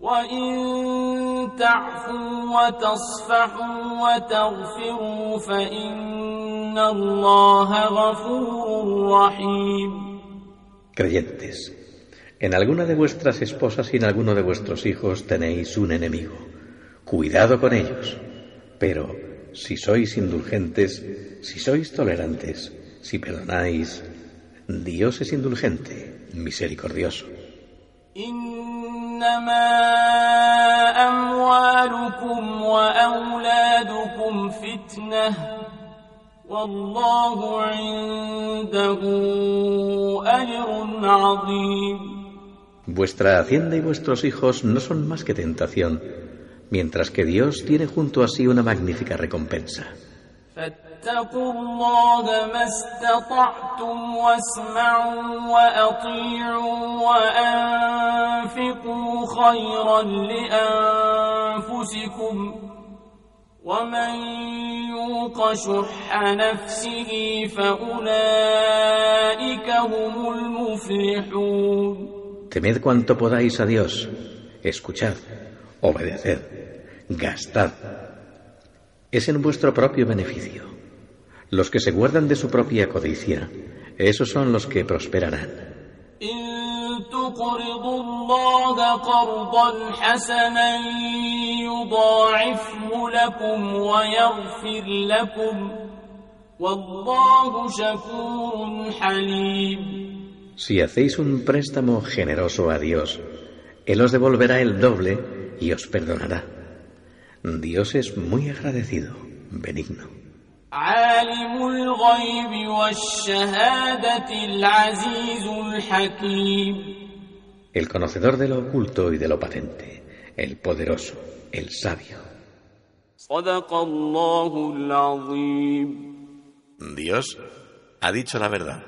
وإن تعفوا وتصفحوا وتغفروا فإن الله غفور رحيم Creyentes, en alguna de vuestras esposas y en alguno de vuestros hijos tenéis un enemigo. Cuidado con ellos. Pero si sois indulgentes, si sois tolerantes, si perdonáis, Dios es indulgente, misericordioso. إنما أموالكم وأولادكم فتنة والله عنده أجر عظيم Vuestra hacienda y vuestros hijos no son más que tentación, mientras que Dios tiene junto a sí una magnífica recompensa. فاتقوا الله ما استطعتم واسمعوا وأطيعوا وأنفقوا خيرا لأنفسكم ومن يوق شح نفسه فأولئك هم المفلحون Temed cuanto podáis a Dios, escuchad, obedeced, gastad. Es en vuestro propio beneficio. Los que se guardan de su propia codicia, esos son los que prosperarán. إن تقرضوا الله قرضا حسنا يضاعفه لكم ويغفر لكم والله شكور حليم Si hacéis un préstamo generoso a Dios, Él os devolverá el doble y os perdonará. Dios es muy agradecido, benigno. El conocedor de lo oculto y de lo patente, el poderoso, el sabio. Dios ha dicho la verdad.